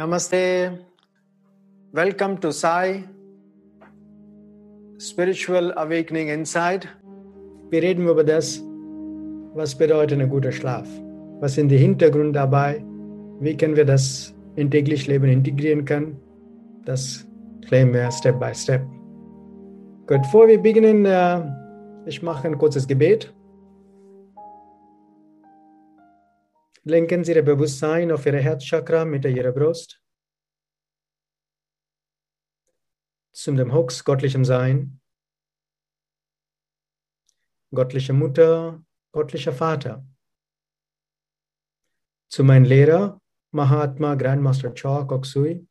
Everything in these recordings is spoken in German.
Namaste. Welcome to Sai Spiritual Awakening Inside. Wir reden über das, was bedeutet ein guter Schlaf. Was sind die Hintergründe dabei? Wie können wir das in täglich Leben integrieren können? Das klären wir Step by Step. Gut, bevor wir beginnen, äh, ich mache ein kurzes Gebet. Lenken Sie Ihr Bewusstsein auf Ihre Herzchakra mit Ihrer Brust. Zum dem Hux, göttlichem Sein. Göttliche Mutter, göttlicher Vater. Zu meinem Lehrer, Mahatma Grandmaster Cha Koksui.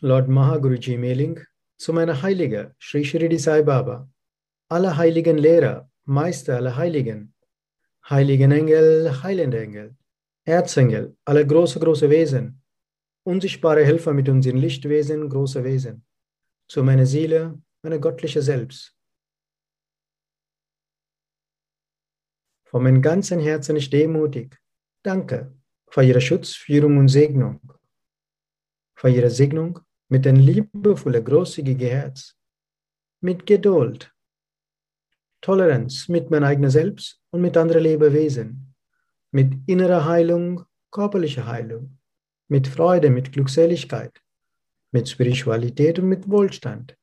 Lord Mahaguruji Meling. Zu meiner Heilige, Sri Shirdi Sai Baba. Alle heiligen Lehrer, Meister aller Heiligen, Heiligen Engel, Heilende Engel, Erzengel, alle große, große Wesen, unsichtbare Helfer mit unseren Lichtwesen, große Wesen, zu meiner Seele, meine göttliche Selbst. Von meinem ganzen Herzen ist demutig. Danke für Ihre Schutz, Führung und Segnung. Für Ihre Segnung mit ein liebevolles, großzügiges Herz, mit Geduld, Toleranz mit meinem eigenen Selbst und mit anderen Lebewesen, mit innerer Heilung, körperlicher Heilung, mit Freude, mit Glückseligkeit, mit Spiritualität und mit Wohlstand.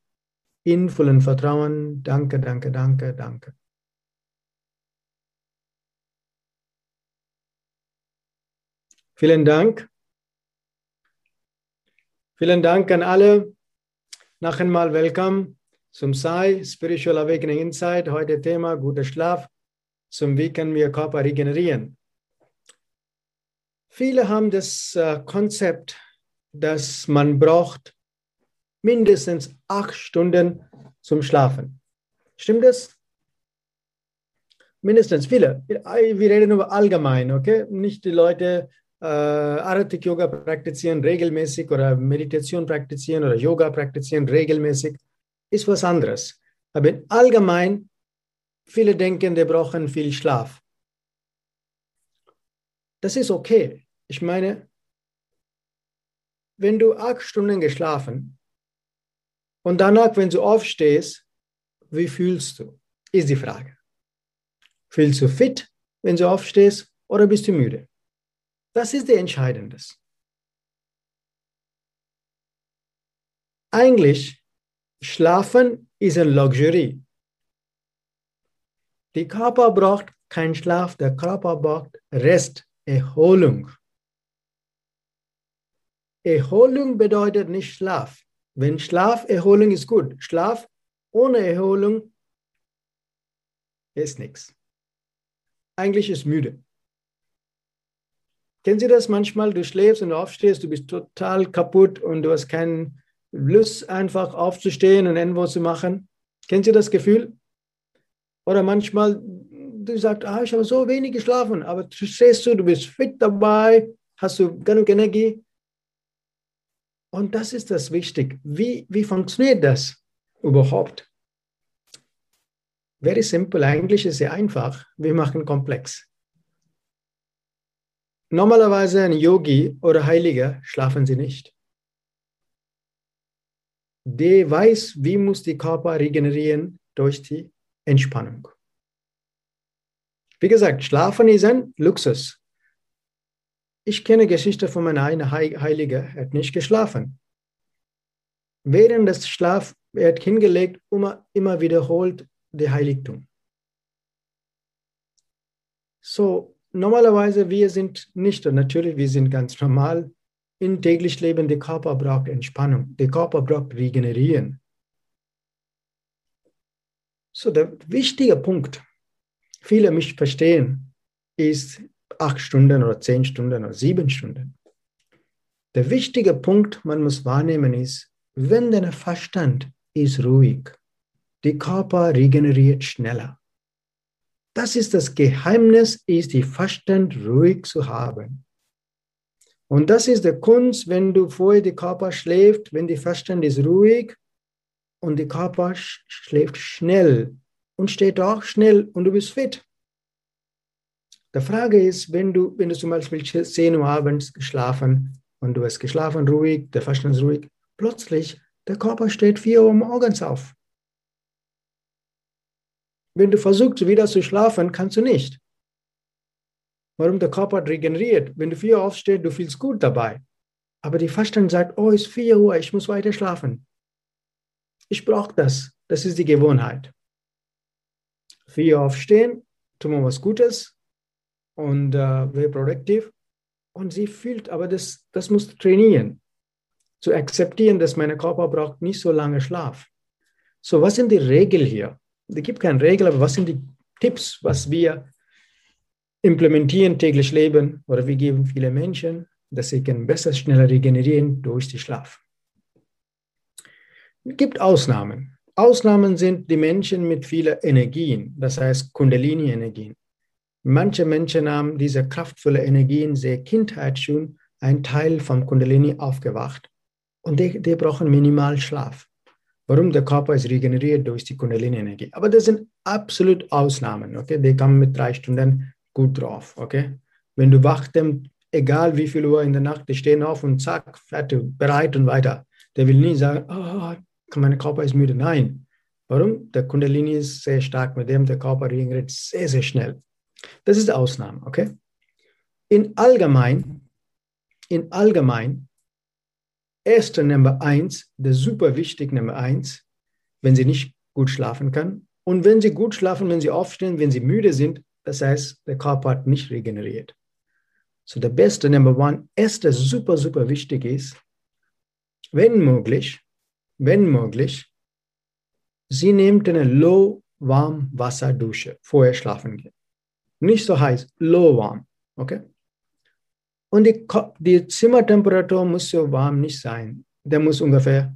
In vollem Vertrauen, danke, danke, danke, danke. Vielen Dank. Vielen Dank an alle. Noch einmal willkommen zum Sai, Spiritual Awakening Insight. Heute Thema guter Schlaf. Zum wie können wir Körper regenerieren. Viele haben das äh, Konzept, dass man braucht mindestens acht Stunden zum Schlafen. Stimmt das? Mindestens viele. Wir reden über allgemein, okay? Nicht die Leute, äh, Aratik Yoga praktizieren regelmäßig oder Meditation praktizieren oder Yoga praktizieren regelmäßig ist was anderes. Aber allgemein, viele denken, die brauchen viel Schlaf. Das ist okay. Ich meine, wenn du acht Stunden geschlafen und danach, wenn du aufstehst, wie fühlst du? Ist die Frage. Fühlst du fit, wenn du aufstehst, oder bist du müde? Das ist der Entscheidende. Eigentlich Schlafen ist ein Luxury. Der Körper braucht keinen Schlaf, der Körper braucht Rest, Erholung. Erholung bedeutet nicht Schlaf. Wenn Schlaf, Erholung ist gut. Schlaf ohne Erholung ist nichts. Eigentlich ist müde. Kennen Sie das manchmal? Du schläfst und aufstehst, du bist total kaputt und du hast keinen Lust, einfach aufzustehen und irgendwo zu machen. Kennt ihr das Gefühl? Oder manchmal, du sagst, ah, ich habe so wenig geschlafen, aber du stehst du, du bist fit dabei, hast du genug Energie. Und das ist das Wichtige. Wie, wie funktioniert das überhaupt? Very simple, eigentlich ist es einfach. Wir machen komplex. Normalerweise ein Yogi oder Heiliger schlafen sie nicht der weiß, wie muss die Körper regenerieren durch die Entspannung. Wie gesagt, Schlafen ist ein Luxus. Ich kenne Geschichte von meiner einen Heilige, er hat nicht geschlafen. Während des Schlaf, er hat hingelegt, immer, immer wiederholt der Heiligtum. So, normalerweise wir sind nicht, natürlich, wir sind ganz normal, im täglichen Leben, der Körper braucht Entspannung, der Körper braucht Regenerieren. So, der wichtige Punkt, viele mich verstehen, ist acht Stunden oder zehn Stunden oder sieben Stunden. Der wichtige Punkt, man muss wahrnehmen, ist, wenn der Verstand ist ruhig, der Körper regeneriert schneller. Das ist das Geheimnis, ist die Verstand ruhig zu haben. Und das ist der Kunst, wenn du vorher der Körper schläft, wenn die Verstand ist ruhig und der Körper schläft schnell und steht auch schnell und du bist fit. Die Frage ist, wenn du, wenn du zum Beispiel 10 Uhr abends geschlafen und du hast geschlafen, ruhig, der Verstand ist ruhig, plötzlich der Körper steht 4 Uhr morgens auf. Wenn du versuchst, wieder zu schlafen, kannst du nicht. Warum der Körper regeneriert? Wenn du 4 Uhr aufstehst, du fühlst gut dabei. Aber die Verstand sagt, oh, es ist 4 Uhr, ich muss weiter schlafen. Ich brauche das. Das ist die Gewohnheit. 4 Uhr aufstehen, tun wir was Gutes und äh, wäre produktiv. Und sie fühlt, aber das, das muss trainieren, zu akzeptieren, dass mein Körper braucht nicht so lange Schlaf. So, was sind die Regeln hier? Es gibt keine Regel, aber was sind die Tipps, was wir implementieren täglich Leben oder wir geben viele Menschen, dass sie können besser, schneller regenerieren durch den Schlaf. Es gibt Ausnahmen. Ausnahmen sind die Menschen mit vielen Energien, das heißt Kundalini-Energien. Manche Menschen haben diese kraftvolle Energien sehr Kindheit schon ein Teil vom Kundalini aufgewacht und die, die brauchen minimal Schlaf. Warum? Der Körper ist regeneriert durch die Kundalini-Energie. Aber das sind absolut Ausnahmen. Okay? Die kommen mit drei Stunden gut drauf. Okay? Wenn du wachst, egal wie viel Uhr in der Nacht, die stehen auf und zack, fertig, bereit und weiter. Der will nie sagen, oh, mein Körper ist müde. Nein. Warum? Der Kundalini ist sehr stark, mit dem der Körper regeneriert sehr, sehr schnell. Das ist die Ausnahme, okay? In allgemein, in allgemein, erste Nummer eins, der super wichtig Nummer eins, wenn sie nicht gut schlafen kann. Und wenn sie gut schlafen, wenn sie aufstehen, wenn sie müde sind, das heißt, der Körper hat nicht regeneriert. So der beste Number One, erste super, super wichtig ist, wenn möglich, wenn möglich, Sie nimmt eine low warm Wasserdusche vorher schlafen gehen. Nicht so heiß, low warm, okay? Und die, die Zimmertemperatur muss so warm nicht sein. Der muss ungefähr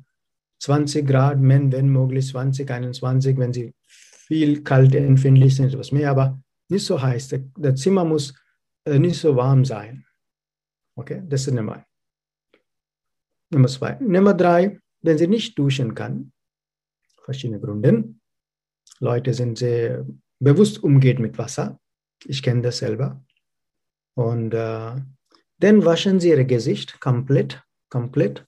20 Grad, wenn, wenn möglich 20, 21, wenn sie viel kalt empfindlich sind, etwas mehr, aber nicht so heiß. Der, der Zimmer muss äh, nicht so warm sein. Okay, das ist Nummer eins. Nummer zwei. Nummer drei, wenn sie nicht duschen kann, verschiedene Gründe. Leute sind sehr bewusst umgeht mit Wasser. Ich kenne das selber. Und äh, dann waschen sie ihr Gesicht komplett, komplett,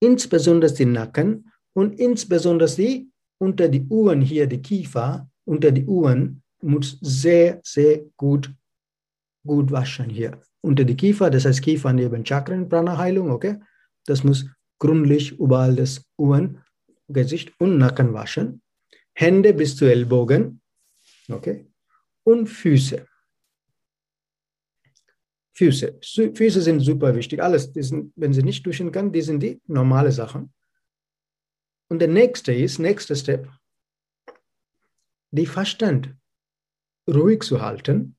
insbesondere den Nacken und insbesondere die unter die Uhren hier, die Kiefer, unter die Uhren muss sehr, sehr gut, gut waschen hier. Unter die Kiefer, das heißt Kiefer neben Chakren, Prana-Heilung, okay? Das muss gründlich überall das Uhren, Gesicht und Nacken waschen. Hände bis zu Ellbogen. Okay? Und Füße. Füße. Füße sind super wichtig. Alles, sind, wenn sie nicht duschen kann, die sind die normale Sachen. Und der nächste ist, nächster Step, die Verstand ruhig zu halten.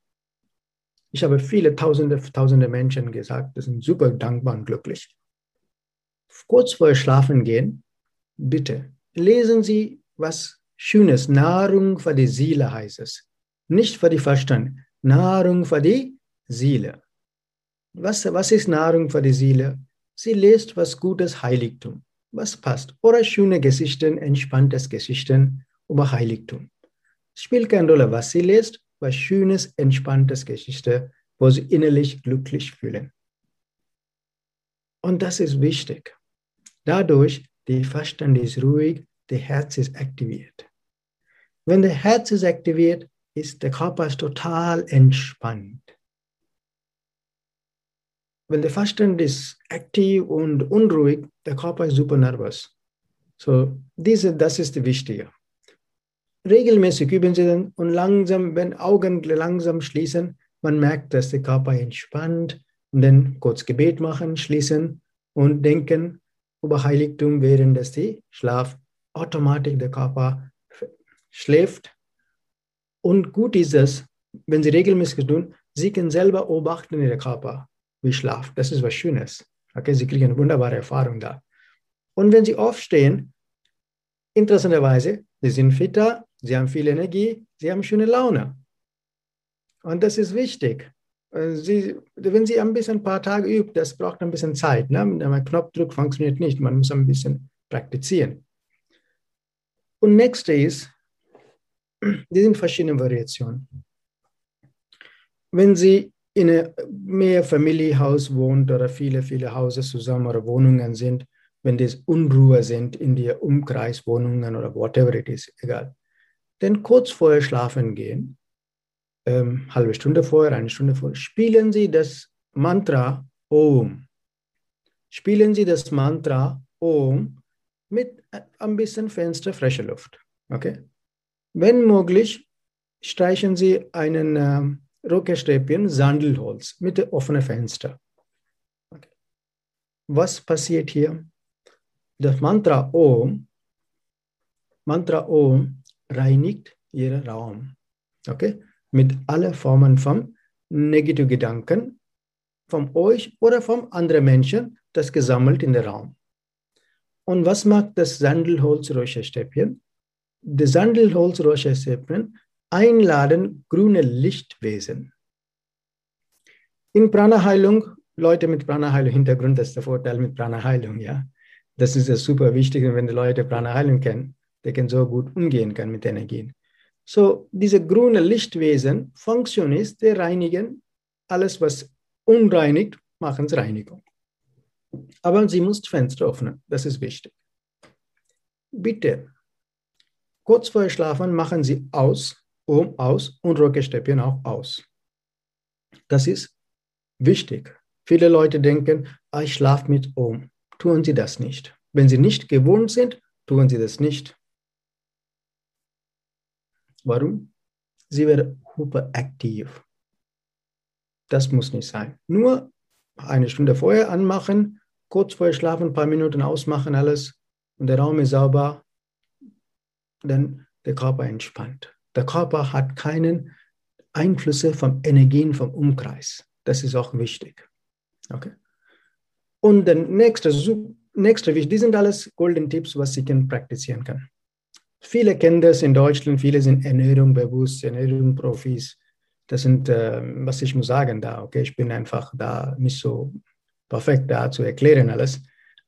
Ich habe viele tausende, tausende Menschen gesagt, die sind super dankbar und glücklich kurz vor Schlafen gehen, bitte lesen Sie was Schönes. Nahrung für die Seele heißt es. Nicht für die Verstand. Nahrung für die Seele. Was, was ist Nahrung für die Seele? Sie liest was Gutes Heiligtum. Was passt? Oder schöne Geschichten, entspanntes Geschichten über Heiligtum. Spielt keine Rolle, was sie liest, was schönes, entspanntes Geschichte, wo sie innerlich glücklich fühlen. Und das ist wichtig. Dadurch, der Verstand ist ruhig, der Herz ist aktiviert. Wenn der Herz ist aktiviert, ist der Körper ist total entspannt. Wenn der Verstand ist aktiv und unruhig, der Körper ist super nervös. So, diese, das ist wichtig. Regelmäßig üben Sie dann und langsam, wenn Augen langsam schließen, man merkt, dass der Körper entspannt und dann kurz Gebet machen, schließen und denken, über Heiligtum, während es die Schlaf automatisch der Körper schläft. Und gut ist es, wenn Sie regelmäßig tun, Sie können selber beobachten in Ihrem Körper, wie schlaft. Das ist was Schönes. Okay, Sie kriegen eine wunderbare Erfahrung da. Und wenn Sie aufstehen, interessanterweise, Sie sind fitter, Sie haben viel Energie, Sie haben schöne Laune. Und das ist wichtig. Äh, Sie, wenn Sie ein bisschen ein paar Tage üben, das braucht ein bisschen Zeit. Ne? Ein Knopfdruck funktioniert nicht, man muss ein bisschen praktizieren. Und nächste ist, die sind verschiedene Variationen. wenn Sie in einem Mehrfamilienhaus wohnt oder viele, viele Häuser zusammen oder Wohnungen sind, wenn das Unruhe sind in die Umkreiswohnungen oder whatever it is, egal, dann kurz vorher schlafen gehen, ähm, halbe Stunde vorher, eine Stunde vorher, spielen Sie das Mantra Om. Spielen Sie das Mantra Om mit ein bisschen Fenster, frischer Luft. Okay? Wenn möglich, streichen Sie einen ähm, Rockerstäbchen Sandelholz mit offenen Fenster. Okay. Was passiert hier? Das Mantra Om, Mantra Om reinigt Ihren Raum. Okay? Mit allen Formen von negativen Gedanken von euch oder von anderen Menschen, das gesammelt in den Raum. Und was macht das Sandelholz-Räucherstäbchen? Das Sandelholz-Räucherstäbchen einladen grüne Lichtwesen. In Prana-Heilung, Leute mit Prana-Heilung-Hintergrund, das ist der Vorteil mit Prana-Heilung, ja. Das ist ja super wichtig, wenn die Leute Prana-Heilung kennen, die können so gut umgehen können mit Energien. So, diese grüne Lichtwesen, Funktion ist, die reinigen alles, was unreinigt, machen es Reinigung. Aber sie muss Fenster öffnen, das ist wichtig. Bitte, kurz vor Schlafen machen Sie aus, um aus und Rockestäbchen auch aus. Das ist wichtig. Viele Leute denken, ah, ich schlafe mit um. Tun Sie das nicht. Wenn Sie nicht gewohnt sind, tun Sie das nicht. Warum? Sie werden hyperaktiv. Das muss nicht sein. Nur eine Stunde vorher anmachen, kurz vorher schlafen, ein paar Minuten ausmachen, alles und der Raum ist sauber, dann der Körper entspannt. Der Körper hat keinen Einflüsse von Energien vom Umkreis. Das ist auch wichtig. Okay. Und der nächste, nächste, die sind alles Golden Tipps, was Sie praktizieren können. Viele kennen das in Deutschland, viele sind Ernährung bewusst, Ernährung Profis. Das sind, äh, was ich muss sagen da, okay, ich bin einfach da nicht so perfekt da zu erklären alles.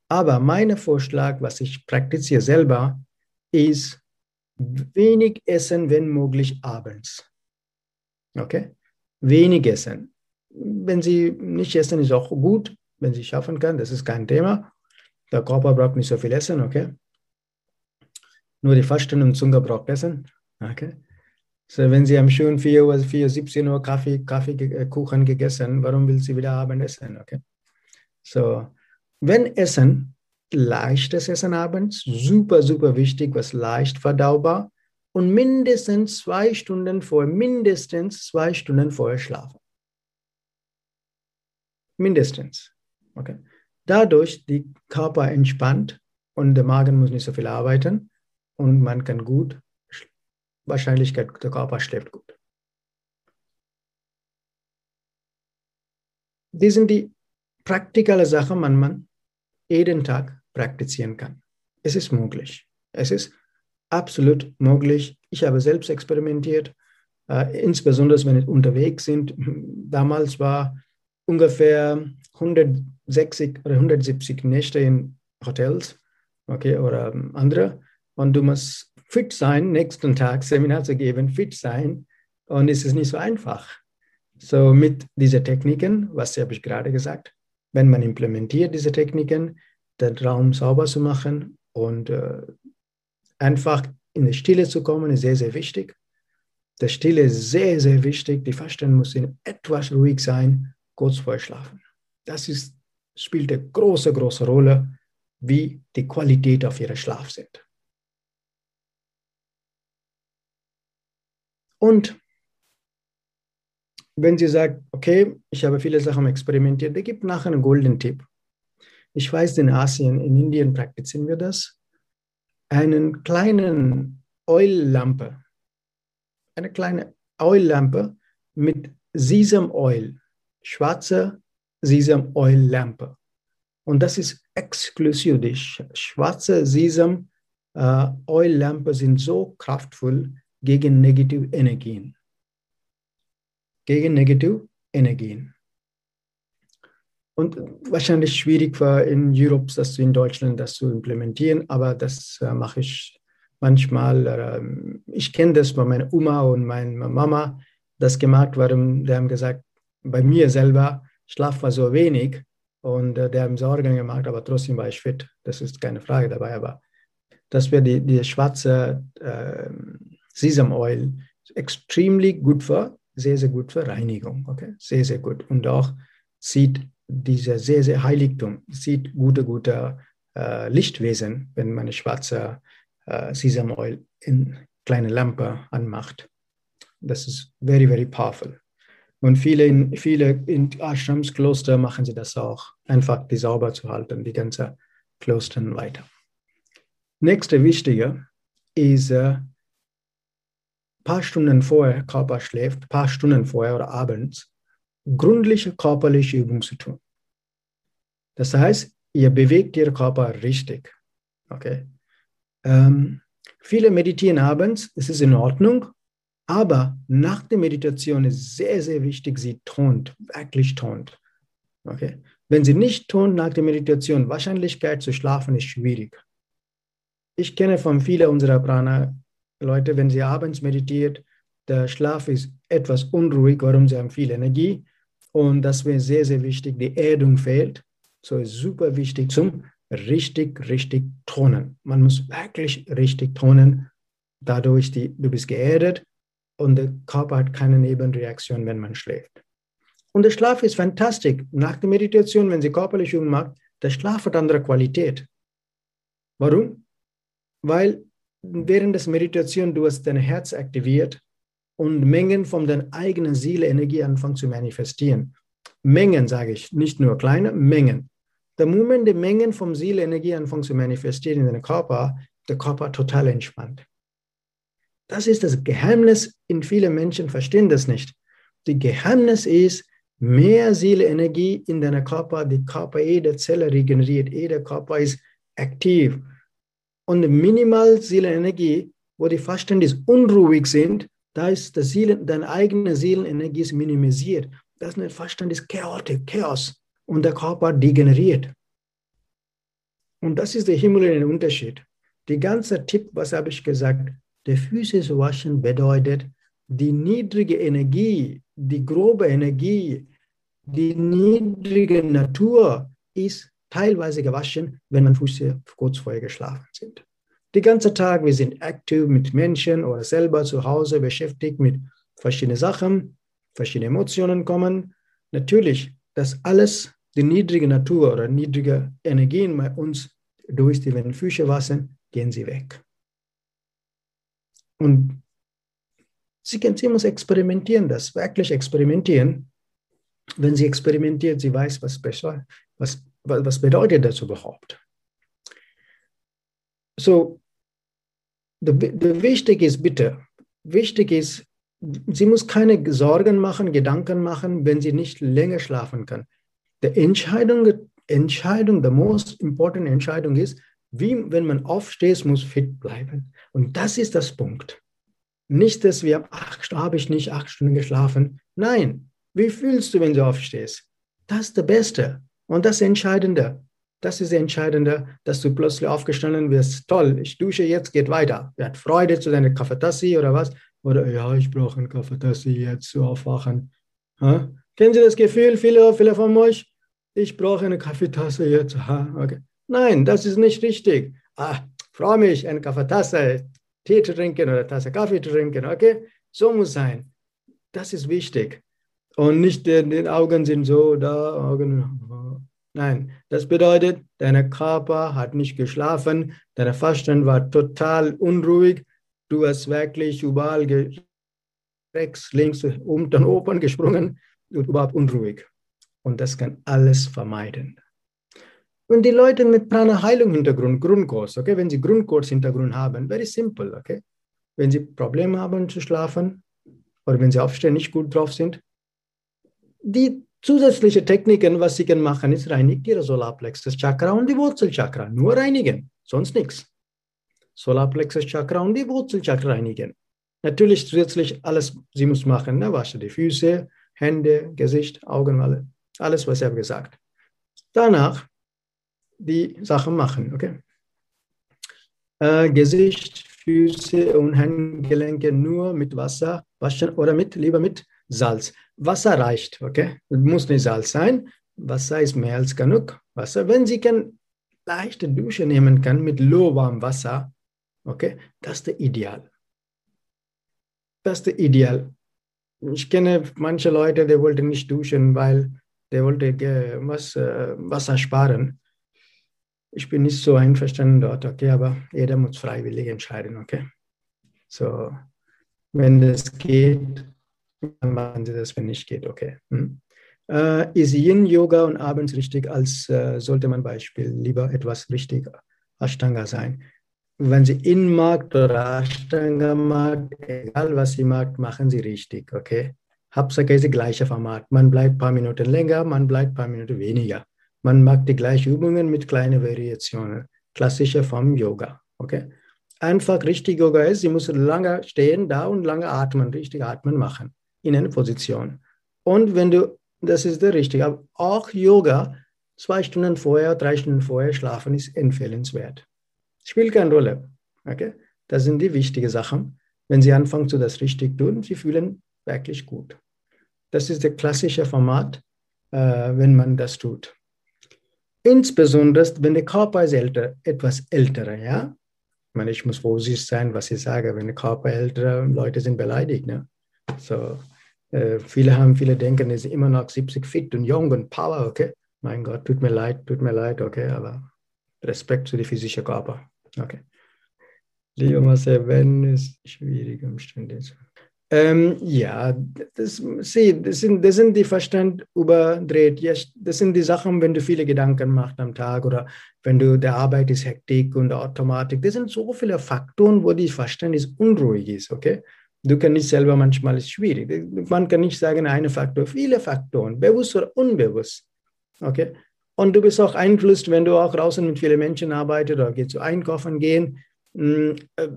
Aber mein Vorschlag, was ich praktiziere selber, ist wenig essen, wenn möglich abends. Okay? Wenig essen. Wenn Sie nicht essen, ist auch gut, wenn Sie schaffen können, das ist kein Thema. Der Körper braucht nicht so viel Essen, okay? Nur die Fasten und Zunge braucht Essen, okay? So, wenn Sie am schönen 4 Uhr, 4, 17 Uhr Kaffee, Kaffee, äh, Kuchen gegessen, warum will Sie wieder Abend essen, okay? So, wenn Essen, leichtes Essen abends, super, super wichtig, was leicht verdaubar und mindestens zwei Stunden vor, mindestens zwei Stunden vorher schlafen. Mindestens. Okay. Dadurch die Körper entspannt und der Magen muss nicht so viel arbeiten und man kann gut, Wahrscheinlichkeit, der Körper schläft gut. Die sind die praktikale Sache man, man jeden Tag praktizieren kann. Es ist möglich. Es ist absolut möglich. Ich habe selbst experimentiert, äh, insbesondere wenn wir unterwegs sind. Damals war ungefähr 160 oder 170 Nächte in Hotels okay, oder andere. Und du musst fit sein, nächsten Tag Seminar zu geben, fit sein. Und es ist nicht so einfach. So mit diesen Techniken, was habe ich gerade gesagt, wenn man implementiert diese Techniken, den Raum sauber zu machen und äh, einfach in die Stille zu kommen, ist sehr, sehr wichtig. Die Stille ist sehr, sehr wichtig. Die Fasten muss etwas ruhig sein, kurz vor Schlafen. Das ist, spielt eine große, große Rolle, wie die Qualität auf ihren Schlaf sind. Und wenn sie sagt, okay, ich habe viele Sachen experimentiert, der gibt nachher einen goldenen Tipp. Ich weiß, in Asien, in Indien praktizieren wir das. Einen kleinen Öllampe, eine kleine Öllampe mit Sesam Oil, schwarze Sesam Oil Lampe. Und das ist exklusiv. Die schwarze Sesam äh, Oil Lampe sind so kraftvoll gegen negative Energien gegen negative Energien. Und wahrscheinlich schwierig war in Europe, das in Deutschland das zu implementieren, aber das äh, mache ich manchmal. Äh, ich kenne das bei meiner Oma und meiner Mama. das gemacht, warum, die haben gesagt, bei mir selber, Schlaf war so wenig und äh, die haben Sorgen gemacht, aber trotzdem war ich fit. Das ist keine Frage dabei, aber dass wir die, die schwarze äh, Sesam Oil extremely gut für, sehr, sehr gut für Reinigung. Okay? Sehr, sehr gut. Und auch sieht dieser sehr, sehr Heiligtum, sieht gute, gute äh, Lichtwesen, wenn man schwarze äh, Sesam Oil in kleine Lampe anmacht. Das ist very, very powerful. Und viele in, viele in Ashrams, Kloster machen sie das auch, einfach die sauber zu halten, die ganze Klostern weiter. Nächste wichtige ist, äh, paar Stunden vorher Körper schläft, paar Stunden vorher oder abends, gründliche körperliche Übung zu tun. Das heißt, ihr bewegt Ihren Körper richtig. Okay? Ähm, viele meditieren abends, das ist in Ordnung, aber nach der Meditation ist sehr, sehr wichtig, sie tont, wirklich tont. Okay? Wenn sie nicht tont nach der Meditation, Wahrscheinlichkeit zu schlafen ist schwierig. Ich kenne von vielen unserer Prana-Leute, wenn sie abends meditiert, der Schlaf ist etwas unruhig, warum sie haben viel Energie. Und das wäre sehr, sehr wichtig. Die Erdung fehlt. So ist super wichtig zum richtig, richtig tonen. Man muss wirklich richtig tonen. Dadurch, die, du bist geerdet und der Körper hat keine Nebenreaktion, wenn man schläft. Und der Schlaf ist fantastisch. Nach der Meditation, wenn sie körperliche Übung macht, der Schlaf hat andere Qualität. Warum? Weil während der Meditation du hast dein Herz aktiviert und Mengen von deiner eigenen Seele Energie anfangen zu manifestieren. Mengen, sage ich, nicht nur kleine, Mengen. Der Moment, die Mengen von Seele Energie anfangen zu manifestieren in deinem Körper, der Körper total entspannt. Das ist das Geheimnis. In vielen Menschen verstehen das nicht. Die Geheimnis ist, mehr Seele-Energie in deinem Körper, die Körper, jede Zelle regeneriert, jeder Körper ist aktiv. Und minimal Seelenenergie, wo die Verständnis unruhig sind, da ist das Seele, deine eigene Seelenenergie ist minimisiert. Das ist Verstand ist chaotisch, Chaos. Und der Körper degeneriert. Und das ist der himmelliche Unterschied. Die ganze Tipp, was habe ich gesagt, der Füße waschen bedeutet, die niedrige Energie, die grobe Energie, die niedrige Natur ist teilweise gewaschen, wenn man Füße kurz vorher geschlafen sind. Den ganzen Tag, wir sind aktiv mit Menschen oder selber zu Hause beschäftigt mit verschiedenen Sachen, verschiedene Emotionen kommen. Natürlich, das alles, die niedrige Natur oder niedrige Energien bei uns durch die Füße waschen, gehen sie weg. Und sie, sie muss experimentieren, das wirklich experimentieren. Wenn sie experimentiert, sie weiß, was, besser, was, was bedeutet das überhaupt. So, the, the wichtig ist bitte, wichtig ist, sie muss keine Sorgen machen, Gedanken machen, wenn sie nicht länger schlafen kann. Die Entscheidung, Entscheidung, the most important Entscheidung ist, wie wenn man aufsteht, muss fit bleiben. Und das ist das Punkt. Nicht, dass wir, ach, habe ich nicht acht Stunden geschlafen. Nein, wie fühlst du, wenn du aufstehst? Das ist das Beste und das Entscheidende. Das ist das Entscheidende, dass du plötzlich aufgestanden wirst. Toll, ich dusche jetzt, geht weiter. Er hat Freude zu deiner Kaffeetasse oder was? Oder ja, ich brauche eine Kaffeetasse jetzt zu aufwachen. Ha? Kennen Sie das Gefühl, viele, viele von euch? Ich brauche eine Kaffeetasse jetzt. Ha? Okay. Nein, das ist nicht richtig. Ah, freue mich, eine Kaffeetasse, Tee trinken oder Tasse Kaffee trinken, okay? So muss sein. Das ist wichtig. Und nicht, die, die Augen sind so, da, Augen. Nein, das bedeutet, dein Körper hat nicht geschlafen, dein Verstand war total unruhig, du hast wirklich überall rechts, links, unten, oben gesprungen und überhaupt unruhig. Und das kann alles vermeiden. Und die Leute mit Prana-Heilung-Hintergrund, Grundkurs, okay, wenn sie Grundkurs-Hintergrund haben, very simple, okay. Wenn sie Probleme haben zu schlafen oder wenn sie aufstehen, nicht gut drauf sind, die zusätzliche Techniken, was sie können machen, ist reinigt ihre Solarplexus Chakra und die Wurzelchakra. Nur reinigen, sonst nichts. Solarplexus Chakra und die Wurzelchakra reinigen. Natürlich zusätzlich alles, sie muss machen, ne? wasche die Füße, Hände, Gesicht, Augen, alle. Alles, was ich habe gesagt. Danach die Sachen machen. Okay? Äh, Gesicht, Füße und Handgelenke nur mit Wasser waschen oder mit, lieber mit Salz. Wasser reicht, okay? Muss nicht Salz sein. Wasser ist mehr als genug. Wasser, wenn Sie kann leichte Dusche nehmen kann mit lauwarmem Wasser, okay, das ist der Ideal. Das ist der Ideal. Ich kenne manche Leute, die wollten nicht duschen, weil die wollten was, äh, Wasser sparen. Ich bin nicht so einverstanden dort, okay, aber jeder muss freiwillig entscheiden, okay. So, wenn das geht, machen Sie das, wenn nicht geht, okay. Hm. Äh, ist Yin-Yoga und abends richtig, als äh, sollte man Beispiel lieber etwas richtig Ashtanga sein. Wenn Sie Yin mag oder Ashtanga mag, egal was Sie mag, machen Sie richtig, okay? Hauptsache ist das gleiche Format. Man bleibt ein paar Minuten länger, man bleibt ein paar Minuten weniger. Man macht die gleichen Übungen mit kleinen Variationen. Klassische Form Yoga, okay? Einfach richtig Yoga ist, Sie müssen lange stehen da und lange atmen, richtig atmen machen in einer Position. Und wenn du das ist der richtige. Aber auch Yoga, zwei Stunden vorher, drei Stunden vorher schlafen ist empfehlenswert. Spielt keine Rolle. Okay? Das sind die wichtigen Sachen. Wenn Sie anfangen zu das richtig tun, Sie fühlen wirklich gut. Das ist der klassische Format, äh, wenn man das tut. Insbesondere, wenn der Körper ist älter, etwas älter, ja. Ich meine, ich muss vorsichtig sein, was ich sage. Wenn der Körper älter, Leute sind beleidigt, ne? So, äh, viele haben, viele denken, er ist immer noch 70 fit und jung und power, okay? Mein Gott, tut mir leid, tut mir leid, okay, aber Respekt zu die physischen Körper, okay. Lieber Marcel, wenn es schwierige Umstände sind. Ähm, ja, das, sie, das, sind, das sind die Verstand überdreht. Ja, das sind die Sachen, wenn du viele Gedanken machst am Tag oder wenn du der Arbeit ist Hektik und Automatik. Das sind so viele Faktoren, wo die Verstand ist unruhig ist, okay? Du kannst nicht selber manchmal ist schwierig. Man kann nicht sagen, eine Faktor, viele Faktoren, bewusst oder unbewusst. Okay? Und du bist auch einflusst, wenn du auch draußen mit vielen Menschen arbeitest oder gehst zu einkaufen gehen mm, äh,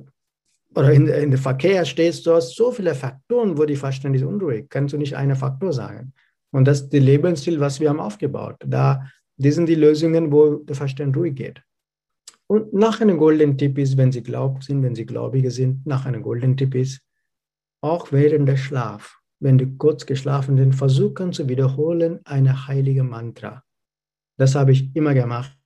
oder in, in der Verkehr stehst, du hast so viele Faktoren, wo die Verstand ist unruhig. Kannst du nicht einen Faktor sagen. Und das ist der Lebensstil, was wir haben aufgebaut. Da, die sind die Lösungen, wo der Verstand ruhig geht. Und nach einem goldenen Tipp ist, wenn Sie glaubt sind, wenn Sie Gläubige sind, nach einem goldenen Tipp ist, auch während der Schlaf, wenn du kurz geschlafen bist, versuchen zu wiederholen eine heilige Mantra. Das habe ich immer gemacht.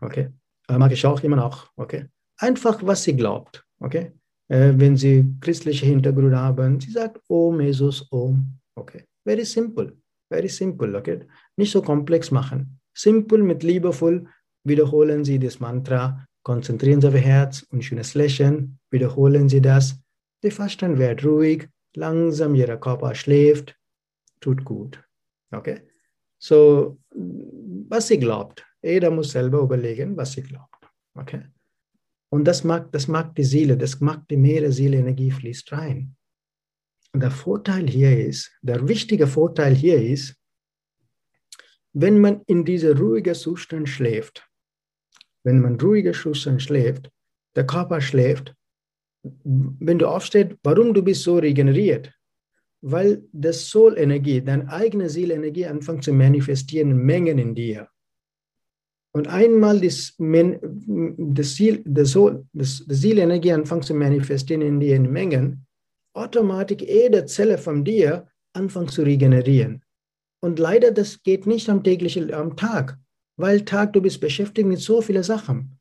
Okay. Äh, mag ich auch immer noch. Okay. Einfach, was sie glaubt. Okay. Äh, wenn sie christliche Hintergrund haben, sie sagt Om Jesus Om. Okay. Very simple. Very simple. Okay. Nicht so komplex machen. Simple mit liebevoll wiederholen Sie das Mantra. Konzentrieren Sie auf Ihr Herz und schönes Lächeln. Wiederholen Sie das der Verstand wird ruhig, langsam Ihr Körper schläft, tut gut. Okay? So, was sie glaubt, jeder muss selber überlegen, was sie glaubt. Okay? Und das mag, das mag die Seele, das mag die Meere, Seele, Energie fließt rein. Und der Vorteil hier ist, der wichtige Vorteil hier ist, wenn man in dieser ruhigen Zustand schläft, wenn man ruhiger Zustand schläft, der Körper schläft, wenn du aufstehst, warum du bist so regeneriert? Weil das Soul-Energie, deine eigene Seelenergie anfängt zu manifestieren, Mengen in dir. Und einmal das, das, Ziel, das, Soul, das, das Seelenergie anfängt zu manifestieren in dir in Mengen, automatisch jede Zelle von dir anfängt zu regenerieren. Und leider, das geht nicht am täglichen, am Tag, weil Tag du bist beschäftigt mit so vielen Sachen.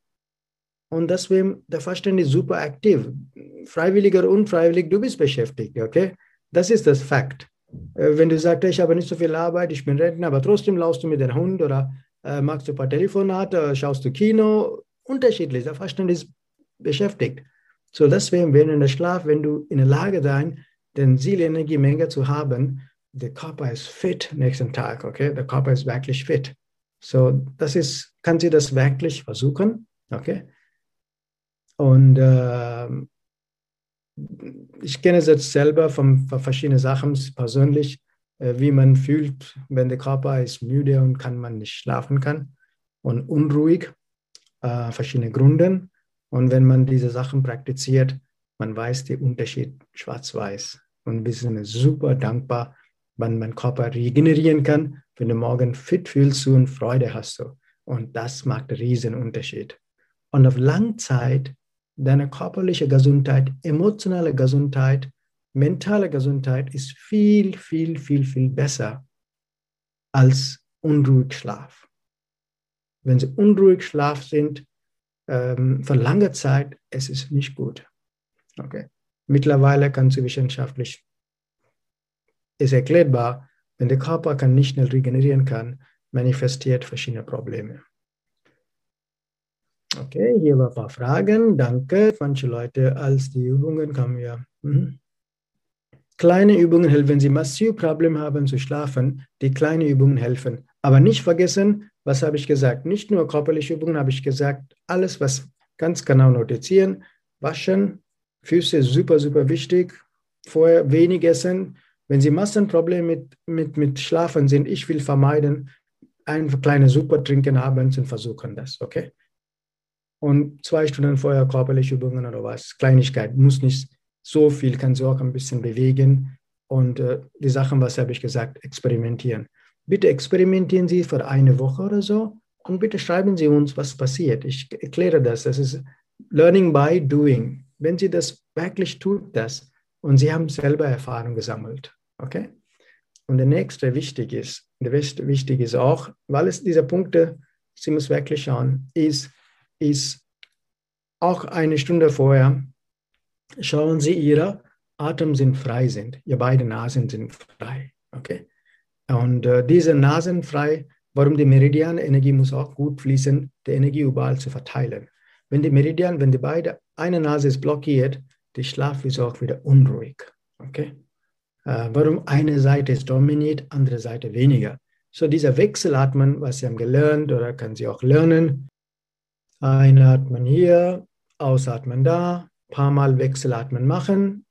Und deswegen, der Verstand ist super aktiv. Freiwillig oder unfreiwillig, du bist beschäftigt, okay? Das ist das Fakt. Äh, wenn du sagst, ich habe nicht so viel Arbeit, ich bin Rentner, aber trotzdem laufst du mit dem Hund oder äh, machst du ein paar Telefonate, schaust du Kino, unterschiedlich. Der Verstand ist beschäftigt. So deswegen, während der Schlaf, wenn du in der Lage sein, den Seelenergiemenge zu haben, der Körper ist fit nächsten Tag, okay? Der Körper ist wirklich fit. So, das ist, kann sie das wirklich versuchen, okay? Und äh, ich kenne es jetzt selber von, von verschiedenen Sachen persönlich, äh, wie man fühlt, wenn der Körper ist müde und kann man nicht schlafen kann und unruhig, äh, verschiedene Gründe. Und wenn man diese Sachen praktiziert, man weiß den Unterschied schwarz-weiß. Und wir sind super dankbar, wenn mein Körper regenerieren kann, wenn du morgen fit fühlst und Freude hast. Du. Und das macht einen riesen Unterschied. Und auf Langzeit deine körperliche Gesundheit, emotionale Gesundheit mentale Gesundheit ist viel, viel, viel, viel besser als unruhig Schlaf. Wenn Sie unruhig Schlaf sind, ähm, für lange Zeit, es ist nicht gut. Okay. Mittlerweile kann sie wissenschaftlich, ist erklärbar, wenn der Körper kann nicht schnell regenerieren kann, manifestiert verschiedene Probleme. Okay, hier waren ein paar Fragen. Danke. Manche Leute, als die Übungen kamen ja. Mhm. Kleine Übungen helfen, wenn Sie massiv Probleme haben zu schlafen. Die kleinen Übungen helfen. Aber nicht vergessen, was habe ich gesagt? Nicht nur körperliche Übungen, habe ich gesagt, alles, was ganz genau notizieren, waschen, Füße super, super wichtig, vorher wenig essen. Wenn Sie Massenprobleme mit, mit, mit Schlafen sind, ich will vermeiden, einfach kleine Super trinken abends und versuchen das, okay? Und zwei Stunden vorher körperliche Übungen oder was, Kleinigkeit, muss nicht so viel, kann sie auch ein bisschen bewegen. Und äh, die Sachen, was habe ich gesagt, experimentieren. Bitte experimentieren Sie für eine Woche oder so und bitte schreiben Sie uns, was passiert. Ich erkläre das. Das ist Learning by Doing. Wenn Sie das wirklich tut, das und Sie haben selber Erfahrung gesammelt. Okay? Und der nächste wichtig ist, der wichtig ist auch, weil es diese Punkte, Sie müssen wirklich schauen, ist, ist auch eine Stunde vorher, schauen Sie, Ihre Atem sind frei sind. Ihre beiden Nasen sind frei. Okay? Und äh, diese Nasen frei, warum die Meridian-Energie muss auch gut fließen, die Energie überall zu verteilen. Wenn die Meridian, wenn die beide, eine Nase ist blockiert, der Schlaf ist auch wieder unruhig. Okay? Äh, warum eine Seite ist dominiert, andere Seite weniger. So dieser Wechselatmen, was Sie haben gelernt oder können Sie auch lernen. Einatmen hier, ausatmen da, paar Mal Wechselatmen machen,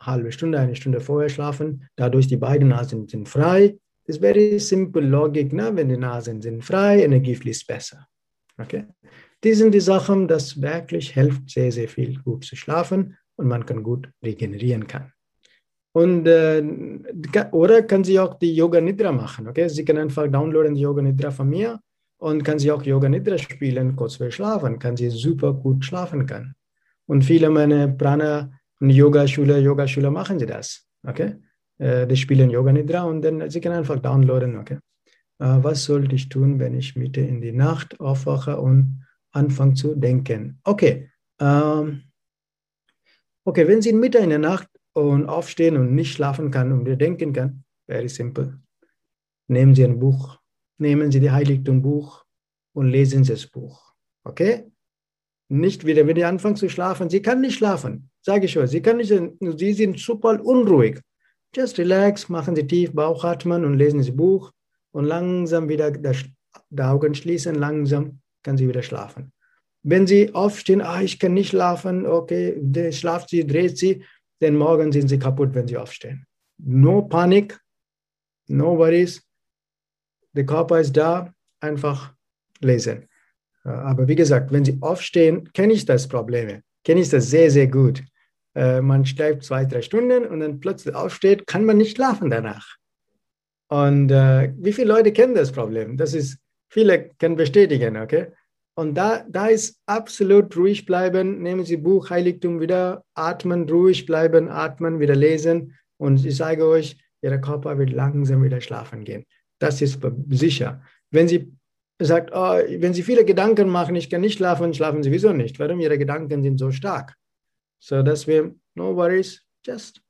halbe Stunde, eine Stunde vorher schlafen. Dadurch die beiden Nasen sind frei. Das ist very simple Logik. Ne? Wenn die Nasen sind frei, Energie fließt besser. Okay? Die sind die Sachen, das wirklich hilft sehr, sehr viel, gut zu schlafen und man kann gut regenerieren kann. Und, äh, oder kann sie auch die Yoga Nidra machen. Okay? Sie können einfach downloaden die Yoga Nidra von mir und kann sie auch Yoga Nidra spielen, kurz vor Schlafen, kann sie super gut schlafen kann. Und viele meiner Prana Yoga-Schule, Yoga-Schule machen sie das. Okay? Äh, die spielen Yoga Nidra und dann sie können einfach downloaden. Okay? Äh, was sollte ich tun, wenn ich Mitte in die Nacht aufwache und anfange zu denken? Okay. Ähm, okay, wenn Sie Mitte in der Nacht und aufstehen und nicht schlafen kann und denken kann, very simple. Nehmen Sie ein Buch, nehmen Sie die Heiligtum-Buch und lesen Sie das Buch. Okay? Nicht wieder, wenn Sie anfangen zu schlafen, Sie kann nicht schlafen. Sage ich euch, Sie, kann nicht, Sie sind super unruhig. Just relax, machen Sie tief Bauchatmen und lesen Sie Buch und langsam wieder die Augen schließen, langsam kann Sie wieder schlafen. Wenn Sie aufstehen, ah, ich kann nicht schlafen, okay, schlaft Sie, dreht Sie, denn morgen sind Sie kaputt, wenn Sie aufstehen. No Panik, no worries. Der Körper ist da, einfach lesen. Aber wie gesagt, wenn Sie aufstehen, kenne ich das Problem kenne ich das sehr, sehr gut. Äh, man schläft zwei, drei Stunden und dann plötzlich aufsteht, kann man nicht schlafen danach. Und äh, wie viele Leute kennen das Problem? Das ist, viele können bestätigen, okay? Und da, da ist absolut ruhig bleiben, nehmen Sie Buch Heiligtum wieder, atmen, ruhig bleiben, atmen, wieder lesen. Und ich sage euch, Ihr Körper wird langsam wieder schlafen gehen. Das ist sicher. Wenn Sie sagt, oh, wenn Sie viele Gedanken machen, ich kann nicht schlafen, schlafen Sie sowieso nicht. Warum? Ihre Gedanken sind so stark. So dass wir, no worries, just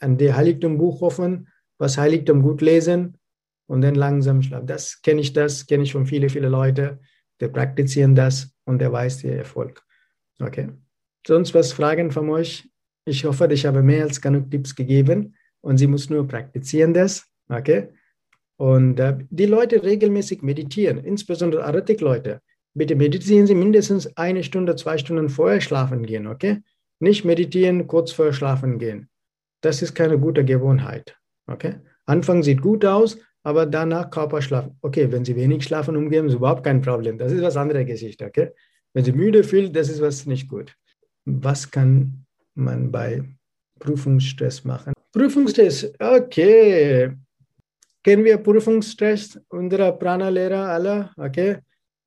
an die Heiligtum Buch hoffen, was Heiligtum gut lesen und dann langsam schlafen. Das kenne ich, das kenne ich von vielen, vielen Leuten, die praktizieren das und der weiß ihr Erfolg. Okay. Sonst was Fragen von euch? Ich hoffe, ich habe mehr als genug Tipps gegeben und Sie muss nur praktizieren das. Okay. Und äh, die Leute regelmäßig meditieren, insbesondere Arithmetik-Leute. Bitte meditieren Sie mindestens eine Stunde, zwei Stunden vorher schlafen gehen, okay? Nicht meditieren, kurz vorher schlafen gehen. Das ist keine gute Gewohnheit, okay? Anfang sieht gut aus, aber danach Körper schlafen. Okay, wenn Sie wenig schlafen umgeben, ist überhaupt kein Problem. Das ist was andere Geschichte, okay? Wenn Sie müde fühlen, das ist was nicht gut. Was kann man bei Prüfungsstress machen? Prüfungsstress, okay kennen wir Prüfungsstress unserer Prana-Lehrer alle, okay?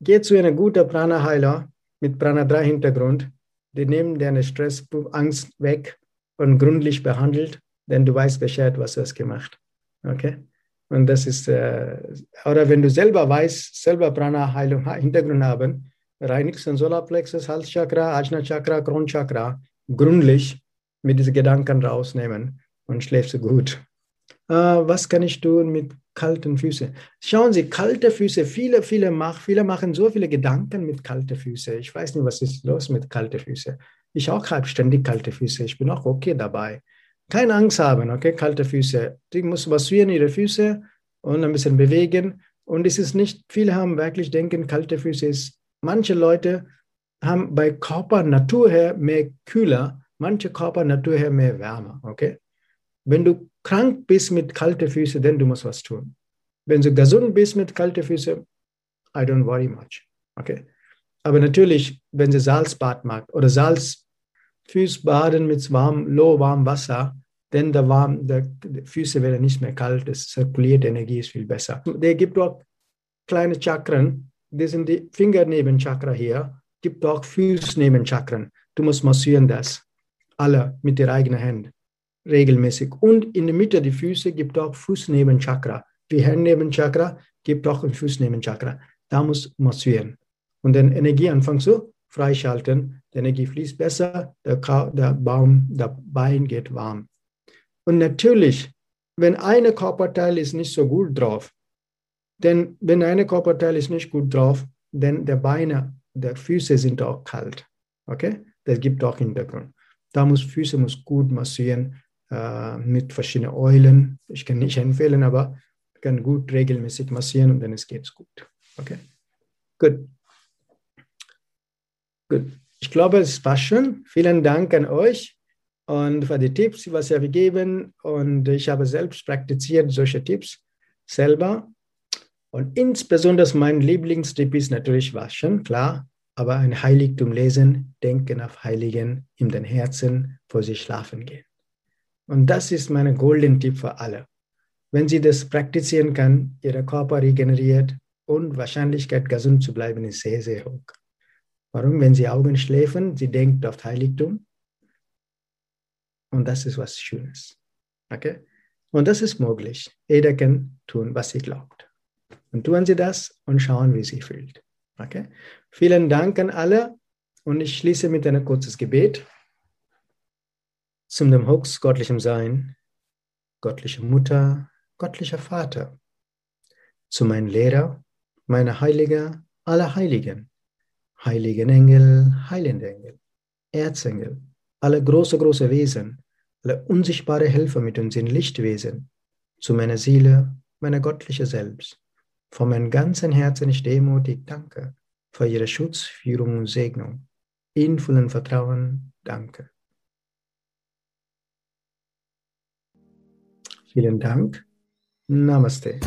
Geht zu einem guten Prana-Heiler mit Prana 3 Hintergrund. Die nehmen deine Stress, Angst weg und gründlich behandelt, denn du weißt Bescheid, was du hast gemacht. Okay? Und das ist, äh, oder wenn du selber weißt, selber Prana-Heilung Hintergrund haben, reinigst den Solarplexus, Halschakra, Ajna Chakra, Kronchakra, gründlich mit diesen Gedanken rausnehmen und schläfst gut. Äh, was kann ich tun mit kalten Füßen? Schauen Sie, kalte Füße, viele, viele, mach, viele machen so viele Gedanken mit kalten Füßen. Ich weiß nicht, was ist los mit kalten Füßen. Ich auch habe ständig kalte Füße. Ich bin auch okay dabei. Keine Angst haben, okay, kalte Füße. Die muss massieren ihre Füße und ein bisschen bewegen. Und es ist nicht, viele haben wirklich denken, kalte Füße ist, manche Leute haben bei Körper Natur her mehr kühler, manche Körper Natur her mehr wärmer, okay? Wenn du krank bist mit kalten Füßen, dann du musst was tun. Wenn du gesund bist mit kalten Füßen, I don't worry much, okay? Aber natürlich, wenn sie Salzbad mag oder Salzfußbaden mit warm, low warm Wasser, denn der warm, der, die Füße werden nicht mehr kalt, es zirkuliert, Energie ist viel besser. Der gibt auch kleine Chakren, das sind die Fingernebenchakra hier, gibt auch Fußnebenchakren. Du musst massieren das, alle mit der eigenen Hand, regelmäßig. Und in der Mitte der Füße gibt auch Fußnebenchakra. Die Handnebenchakra gibt auch ein Fußnebenchakra. Da muss massieren und dann Energie anfangen zu freischalten. Die Energie fließt besser, der, der Baum, der Bein geht warm. Und natürlich, wenn eine Körperteil ist nicht so gut drauf, denn wenn eine Körperteil ist nicht gut drauf, dann der Beine, der Füße sind auch kalt. Okay? Das gibt auch Hintergrund. Da muss Füße muss gut massieren äh, mit verschiedenen Eulen. Ich kann nicht empfehlen, aber kann gut regelmäßig massieren und dann es geht's gut. Okay? Gut. Gut. Ich glaube, es war schön. Vielen Dank an euch und für die Tipps, was ihr gegeben. Und ich habe selbst praktiziert solche Tipps selber. Und insbesondere mein Lieblingstipp ist natürlich Waschen, klar, aber ein Heiligtum lesen, denken auf Heiligen in den Herzen, vor sie schlafen gehen. Und das ist mein golden Tipp für alle. Wenn Sie das praktizieren kann, Ihr Körper regeneriert und Wahrscheinlichkeit gesund zu bleiben ist sehr, sehr hoch. Warum? Wenn sie Augen schläfen, sie denkt auf Heiligtum. Und das ist was Schönes. Okay? Und das ist möglich. Jeder kann tun, was sie glaubt. Und tun Sie das und schauen, wie sie fühlt. Okay? Vielen Dank an alle. Und ich schließe mit einem kurzes Gebet zum dem Hux göttlichem Sein, göttliche Mutter, göttlicher Vater, zu meinem Lehrer, meiner Heilige, aller Heiligen, heiligen Engel, heilende Engel, Erzengel, alle große, große Wesen, alle unsichtbare Helfer mit uns in Lichtwesen, zu meiner Seele, meiner göttliche Selbst. Von meinem ganzen Herzen ich demutig danke. Für Ihre Schutz, Führung und Segnung. In vollem Vertrauen danke. Vielen Dank. Namaste.